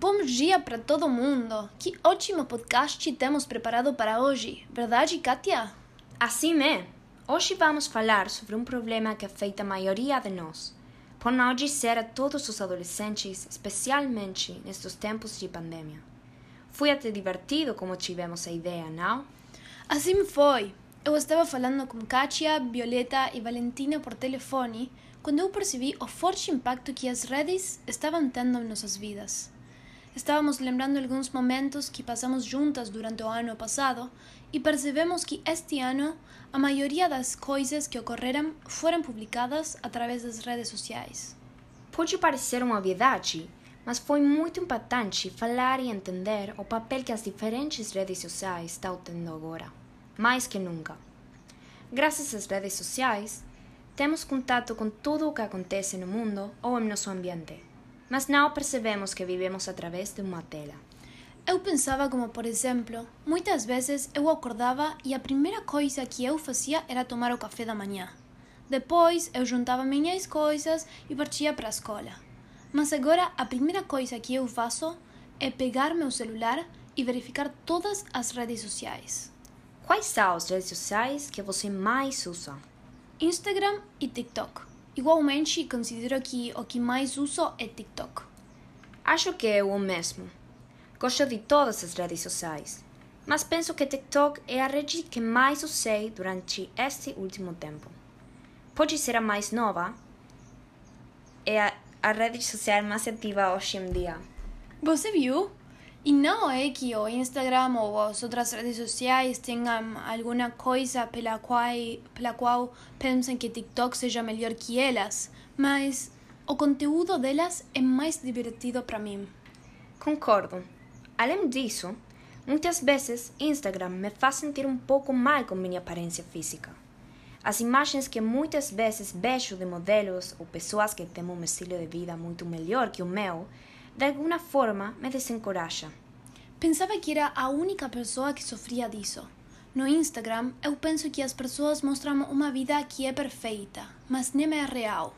Bom dia para todo mundo! Que ótimo podcast temos preparado para hoje, verdade, Kátia? Assim é! Hoje vamos falar sobre um problema que afeta a maioria de nós, por não dizer a todos os adolescentes, especialmente nestes tempos de pandemia. Foi até divertido como tivemos a ideia, não? Assim foi! Eu estava falando com Kátia, Violeta e Valentina por telefone quando eu percebi o forte impacto que as redes estavam tendo em nossas vidas. Estávamos lembrando alguns momentos que passamos juntas durante o ano passado e percebemos que este ano a maioria das coisas que ocorreram foram publicadas através das redes sociais. Pode parecer uma obviedade, mas foi muito impactante falar e entender o papel que as diferentes redes sociais estão tendo agora, mais que nunca. Graças às redes sociais, temos contato com tudo o que acontece no mundo ou em nosso ambiente mas não percebemos que vivemos através de uma tela. Eu pensava como, por exemplo, muitas vezes eu acordava e a primeira coisa que eu fazia era tomar o café da manhã. Depois eu juntava minhas coisas e partia para a escola. Mas agora a primeira coisa que eu faço é pegar meu celular e verificar todas as redes sociais. Quais são as redes sociais que você mais usa? Instagram e TikTok. Igualmente, considero que o que mais uso é TikTok. Acho que é o mesmo. Gosto de todas as redes sociais, mas penso que TikTok é a rede que mais usei durante este último tempo. Pode ser a mais nova, é a, a rede social mais ativa hoje em dia. Você viu? E não é que o Instagram ou as outras redes sociais tenham alguma coisa pela qual, pela qual pensem que TikTok seja melhor que elas, mas o conteúdo delas é mais divertido para mim. Concordo. Além disso, muitas vezes Instagram me faz sentir um pouco mal com minha aparência física. As imagens que muitas vezes vejo de modelos ou pessoas que têm um estilo de vida muito melhor que o meu de alguma forma me desencoraja. Pensava que era a única pessoa que sofria disso. No Instagram, eu penso que as pessoas mostram uma vida que é perfeita, mas nem é real.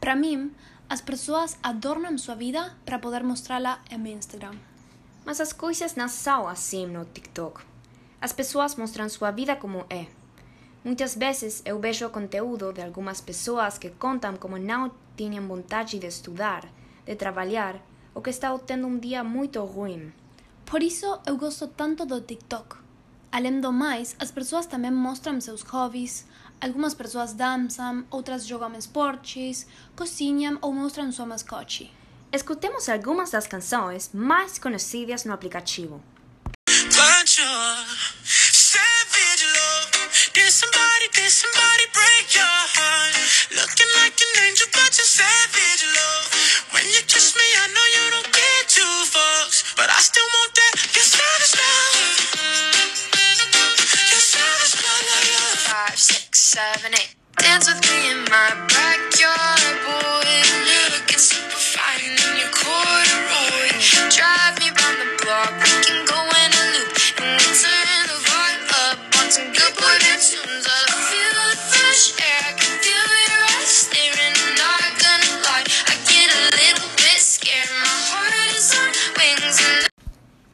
Para mim, as pessoas adornam sua vida para poder mostrá-la no Instagram. Mas as coisas não são assim no TikTok. As pessoas mostram sua vida como é. Muitas vezes eu vejo o conteúdo de algumas pessoas que contam como não tinham vontade de estudar, de trabalhar ou que está tendo um dia muito ruim. Por isso eu gosto tanto do TikTok. Além do mais, as pessoas também mostram seus hobbies. Algumas pessoas dançam, outras jogam esportes, cozinham ou mostram sua mascote. Escutemos algumas das canções mais conhecidas no aplicativo. having it. Dance with me in my bracket.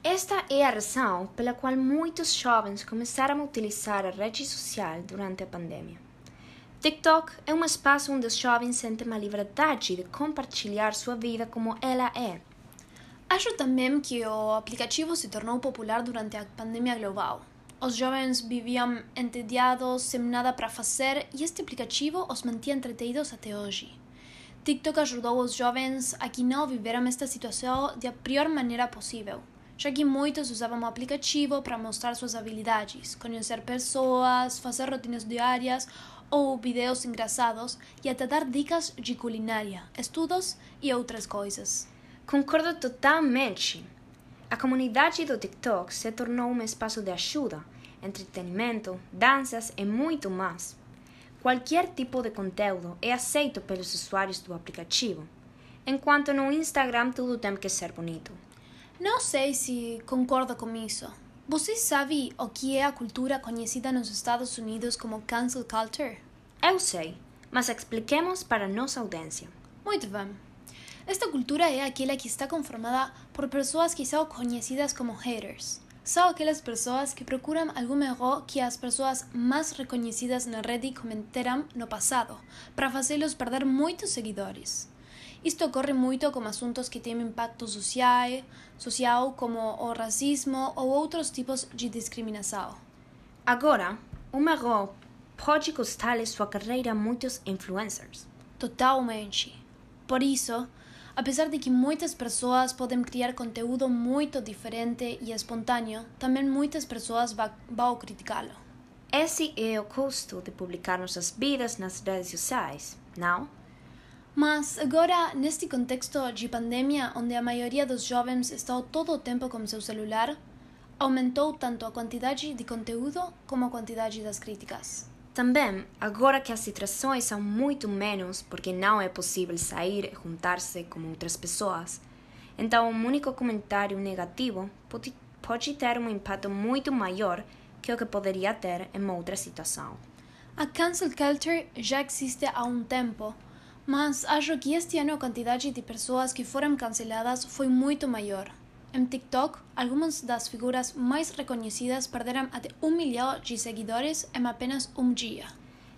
Esta é a razão pela qual muitos jovens começaram a utilizar a rede social durante a pandemia. TikTok é um espaço onde os jovens sentem a liberdade de compartilhar sua vida como ela é. Acho também que o aplicativo se tornou popular durante a pandemia global. Os jovens viviam entediados, sem nada para fazer e este aplicativo os mantinha entretidos até hoje. TikTok ajudou os jovens a que não viveram esta situação da pior maneira possível, já que muitos usavam o aplicativo para mostrar suas habilidades, conhecer pessoas, fazer rotinas diárias ou vídeos engraçados e até dar dicas de culinária, estudos e outras coisas. Concordo totalmente. A comunidade do TikTok se tornou um espaço de ajuda, entretenimento, danças e muito mais. Qualquer tipo de conteúdo é aceito pelos usuários do aplicativo, enquanto no Instagram tudo tem que ser bonito. Não sei se concordo com isso. Você sabe o que é a cultura conhecida nos Estados Unidos como cancel culture? Eu sei, mas expliquemos para nossa audiência. Muito bem. Esta cultura é aquela que está conformada por pessoas que são conhecidas como haters. São aquelas pessoas que procuram algum erro que as pessoas mais reconhecidas na rede cometeram no passado, para fazê-los perder muitos seguidores. Isto ocorre muito com assuntos que têm impacto social, social como o racismo ou outros tipos de discriminação. Agora, um erro pode custar sua carreira a muitos influencers. Totalmente. Por isso, apesar de que muitas pessoas podem criar conteúdo muito diferente e espontâneo, também muitas pessoas vão criticá-lo. Esse é o custo de publicar nossas vidas nas redes sociais, não? Mas agora, neste contexto de pandemia, onde a maioria dos jovens está todo o tempo com seu celular, aumentou tanto a quantidade de conteúdo como a quantidade das críticas. Também, agora que as distrações são muito menos porque não é possível sair e juntar-se com outras pessoas, então um único comentário negativo pode, pode ter um impacto muito maior que o que poderia ter em outra situação. A cancel culture já existe há um tempo, mas acho que este ano a quantidade de pessoas que foram canceladas foi muito maior. Em TikTok, algumas das figuras mais reconhecidas perderam até um milhão de seguidores em apenas um dia.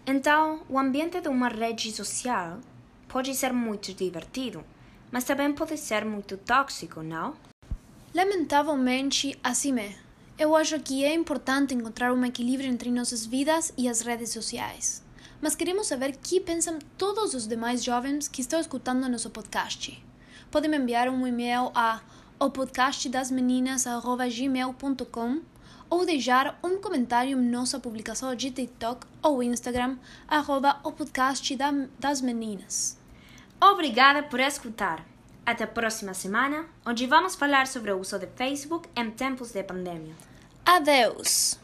Então, o ambiente de uma rede social pode ser muito divertido, mas também pode ser muito tóxico, não? Lamentavelmente, assim é. Eu acho que é importante encontrar um equilíbrio entre nossas vidas e as redes sociais. Mas queremos saber o que pensam todos os demais jovens que estão escutando nosso podcast. Podem enviar um e-mail a opodcastdasmeninas.gmail.com ou deixar um comentário em nossa publicação de TikTok ou Instagram, arroba o podcast da- das meninas. Obrigada por escutar. Até a próxima semana, onde vamos falar sobre o uso de Facebook em tempos de pandemia. Adeus!